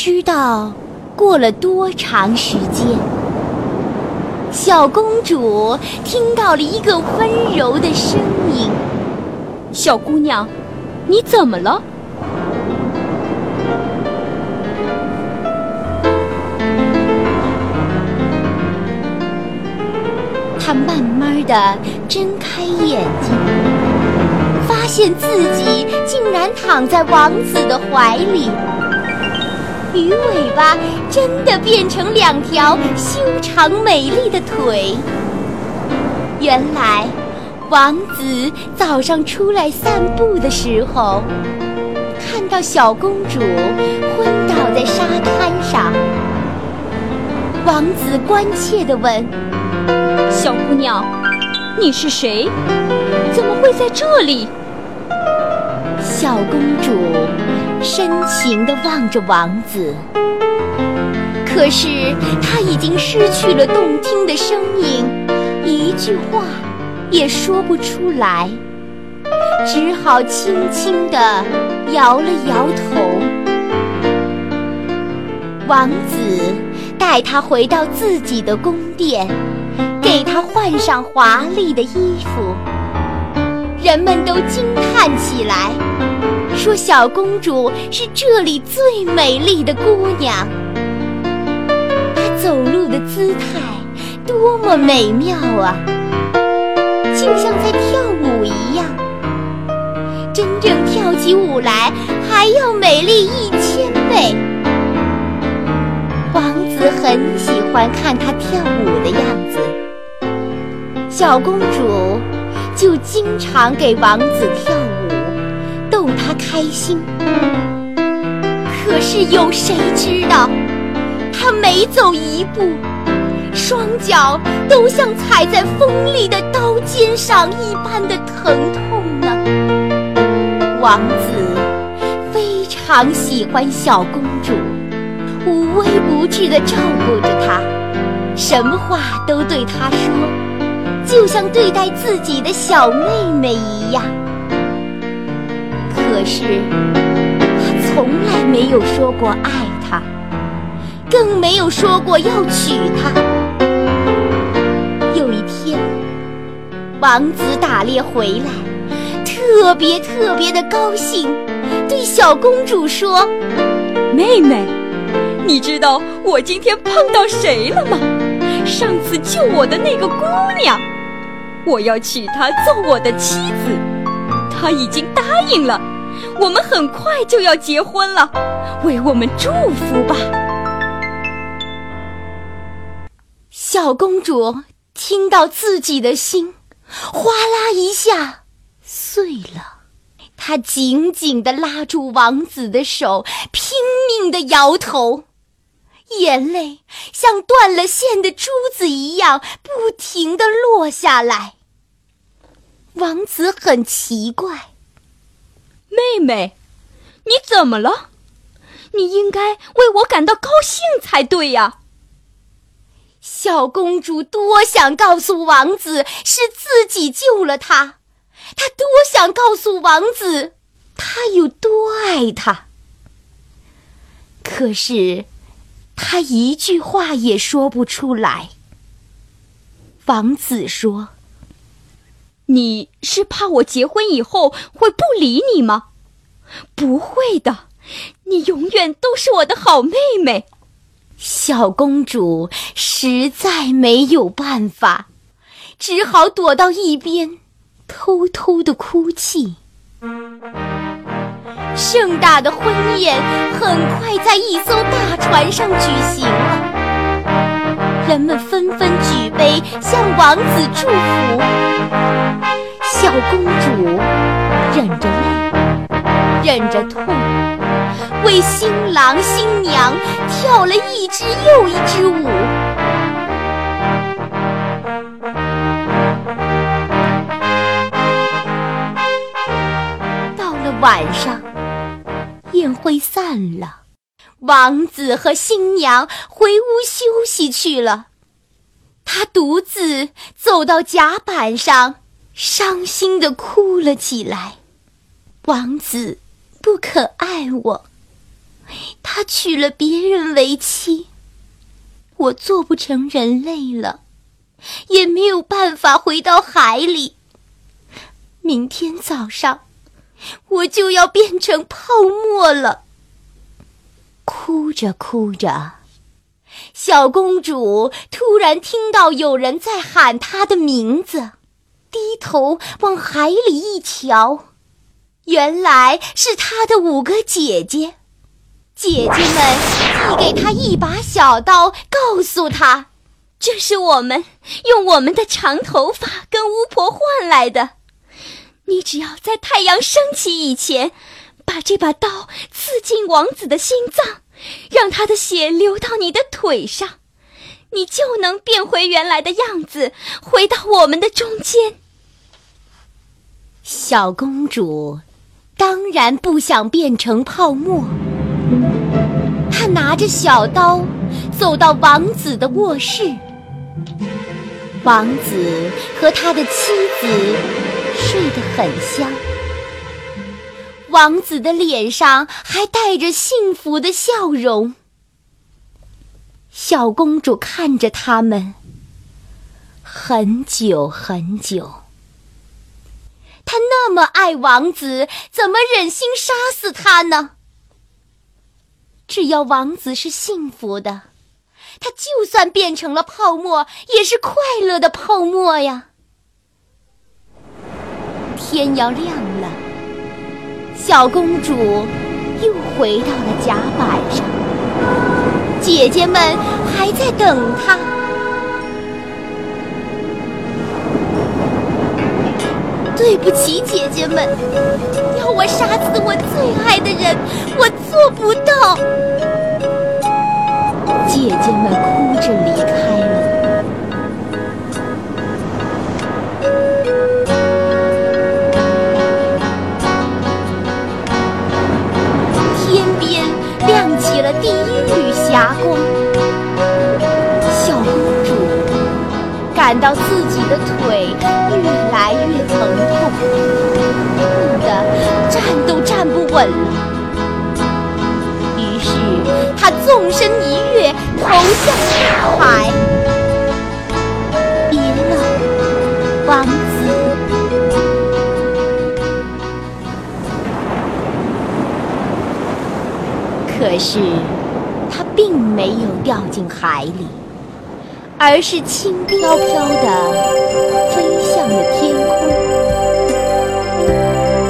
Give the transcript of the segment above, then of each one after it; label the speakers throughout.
Speaker 1: 知道过了多长时间，小公主听到了一个温柔的声音：“
Speaker 2: 小姑娘，你怎么了？”
Speaker 1: 她慢慢的睁开眼睛，发现自己竟然躺在王子的怀里。鱼尾巴真的变成两条修长美丽的腿。原来，王子早上出来散步的时候，看到小公主昏倒在沙滩上。王子关切地问：“
Speaker 2: 小姑娘，你是谁？怎么会在这里？”
Speaker 1: 小公主深情地望着王子，可是他已经失去了动听的声音，一句话也说不出来，只好轻轻地摇了摇头。王子带她回到自己的宫殿，给她换上华丽的衣服，人们都惊叹起来。说小公主是这里最美丽的姑娘，她走路的姿态多么美妙啊，就像在跳舞一样。真正跳起舞来还要美丽一千倍。王子很喜欢看她跳舞的样子，小公主就经常给王子跳舞。开心，可是有谁知道，他每走一步，双脚都像踩在锋利的刀尖上一般的疼痛呢？王子非常喜欢小公主，无微不至地照顾着她，什么话都对她说，就像对待自己的小妹妹一样。可是，他从来没有说过爱她，更没有说过要娶她。有一天，王子打猎回来，特别特别的高兴，对小公主说：“
Speaker 2: 妹妹，你知道我今天碰到谁了吗？上次救我的那个姑娘，我要娶她做我的妻子，她已经答应了。”我们很快就要结婚了，为我们祝福吧！
Speaker 1: 小公主听到自己的心哗啦一下碎了，她紧紧地拉住王子的手，拼命地摇头，眼泪像断了线的珠子一样不停地落下来。王子很奇怪。
Speaker 2: 妹妹，你怎么了？你应该为我感到高兴才对呀。
Speaker 1: 小公主多想告诉王子是自己救了他，她多想告诉王子她有多爱他。可是，她一句话也说不出来。王子说。
Speaker 2: 你是怕我结婚以后会不理你吗？不会的，你永远都是我的好妹妹。
Speaker 1: 小公主实在没有办法，只好躲到一边，偷偷的哭泣。盛大的婚宴很快在一艘大船上举行了，人们纷纷举杯向王子祝福。小公主忍着泪，忍着痛，为新郎新娘跳了一支又一支舞。到了晚上，宴会散了，王子和新娘回屋休息去了。他独自走到甲板上，伤心的哭了起来。王子不肯爱我，他娶了别人为妻。我做不成人类了，也没有办法回到海里。明天早上，我就要变成泡沫了。哭着哭着，小公主突然听到有人在喊她的名字，低头往海里一瞧。原来是她的五个姐姐，姐姐们递给她一把小刀，告诉她：“这是我们用我们的长头发跟巫婆换来的。你只要在太阳升起以前，把这把刀刺进王子的心脏，让他的血流到你的腿上，你就能变回原来的样子，回到我们的中间。”小公主。当然不想变成泡沫。他拿着小刀走到王子的卧室，王子和他的妻子睡得很香，王子的脸上还带着幸福的笑容。小公主看着他们很久很久。他那么爱王子，怎么忍心杀死他呢？只要王子是幸福的，他就算变成了泡沫，也是快乐的泡沫呀。天要亮了，小公主又回到了甲板上，姐姐们还在等她。对不起，姐姐们，要我杀死我最爱的人，我做不到。姐姐们哭着离己的腿越来越疼。痛痛的站都站不稳了，于是他纵身一跃，投向大海。别了，王子。可是他并没有掉进海里，而是轻飘飘的飞向了天空。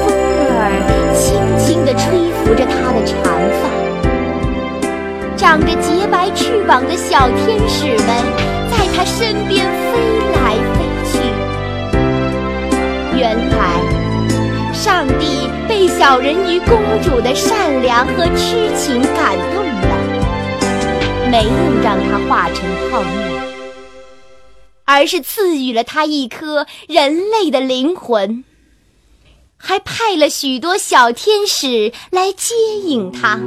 Speaker 1: 风儿轻轻地吹拂着她的长发，长着洁白翅膀的小天使们在她身边飞来飞去。原来，上帝被小人鱼公主的善良和痴情感动，没有让它化成泡沫，而是赐予了它一颗人类的灵魂。还派了许多小天使来接引他，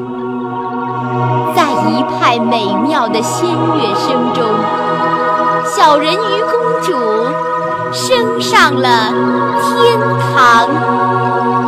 Speaker 1: 在一派美妙的仙乐声中，小人鱼公主升上了天堂。